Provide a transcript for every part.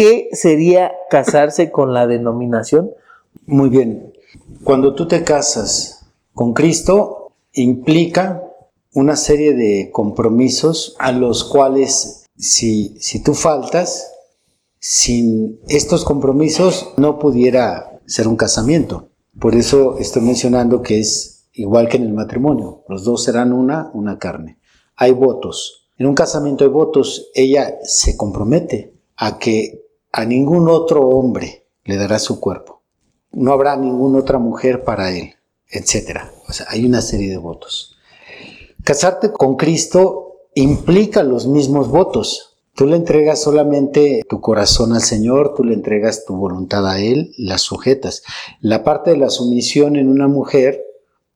¿qué sería casarse con la denominación? Muy bien. Cuando tú te casas con Cristo, implica una serie de compromisos a los cuales si, si tú faltas, sin estos compromisos no pudiera ser un casamiento. Por eso estoy mencionando que es igual que en el matrimonio. Los dos serán una, una carne. Hay votos. En un casamiento hay votos. Ella se compromete a que a ningún otro hombre le dará su cuerpo. No habrá ninguna otra mujer para él, etc. Hay una serie de votos. Casarte con Cristo implica los mismos votos. Tú le entregas solamente tu corazón al Señor, tú le entregas tu voluntad a Él, la sujetas. La parte de la sumisión en una mujer,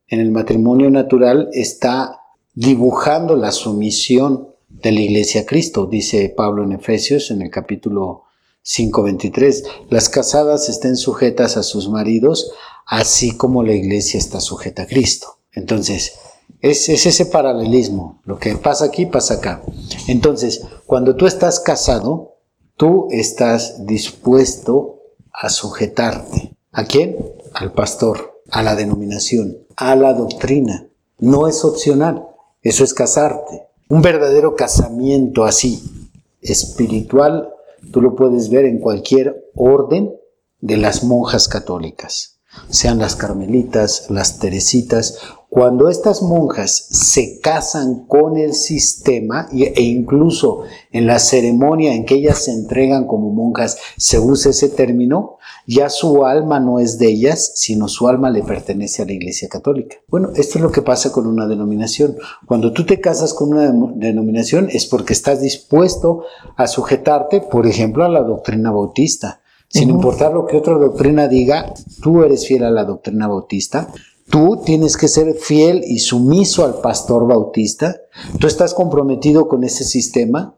en el matrimonio natural, está dibujando la sumisión de la iglesia a Cristo, dice Pablo en Efesios en el capítulo 5.23. Las casadas estén sujetas a sus maridos, así como la iglesia está sujeta a Cristo. Entonces, es, ese paralelismo. Lo que pasa aquí, pasa acá. Entonces, cuando tú estás casado, tú estás dispuesto a sujetarte. ¿A quién? Al pastor, a la denominación, a la doctrina. No es opcional. Eso es casarte. Un verdadero casamiento así, espiritual, tú lo puedes ver en cualquier orden de las monjas católicas, sean las carmelitas, las teresitas cuando estas monjas se casan con el sistema e incluso en la ceremonia en que ellas se entregan como monjas se usa ese término, ya su alma no es de ellas, sino su alma le pertenece a la Iglesia Católica. Bueno, esto es lo que pasa con una denominación. Cuando tú te casas con una denominación es porque estás dispuesto a sujetarte, por ejemplo, a la doctrina bautista. Sin importar lo que otra doctrina diga, tú eres fiel a la doctrina bautista Tú tienes que ser fiel y sumiso al pastor bautista. Tú estás comprometido con ese sistema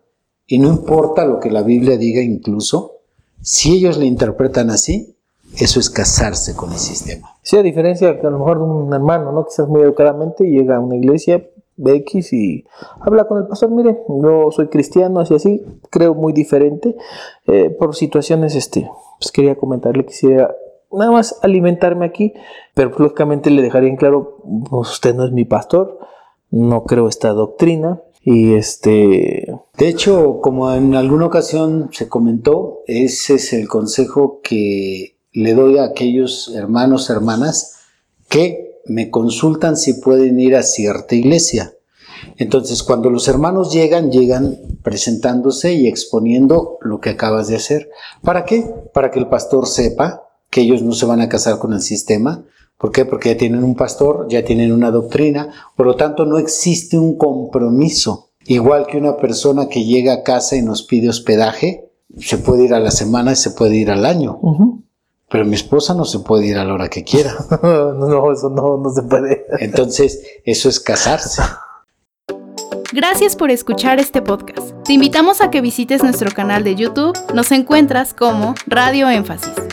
y no importa lo que la Biblia diga incluso, si ellos le interpretan así, eso es casarse con el sistema. Sí, a diferencia que a lo mejor de un hermano, ¿no? Quizás muy educadamente llega a una iglesia BX y habla con el pastor, mire, yo soy cristiano, así así, creo muy diferente, eh, por situaciones, este, pues quería comentarle, quisiera nada más alimentarme aquí, pero lógicamente le dejaría en claro, pues, usted no es mi pastor, no creo esta doctrina. Y este. De hecho, como en alguna ocasión se comentó, ese es el consejo que le doy a aquellos hermanos, hermanas, que me consultan si pueden ir a cierta iglesia. Entonces, cuando los hermanos llegan, llegan presentándose y exponiendo lo que acabas de hacer. ¿Para qué? Para que el pastor sepa que ellos no se van a casar con el sistema. ¿Por qué? Porque ya tienen un pastor, ya tienen una doctrina, por lo tanto no existe un compromiso. Igual que una persona que llega a casa y nos pide hospedaje, se puede ir a la semana y se puede ir al año. Pero mi esposa no se puede ir a la hora que quiera. no, eso no, no se puede. Entonces, eso es casarse. Gracias por escuchar este podcast. Te invitamos a que visites nuestro canal de YouTube. Nos encuentras como Radio Énfasis.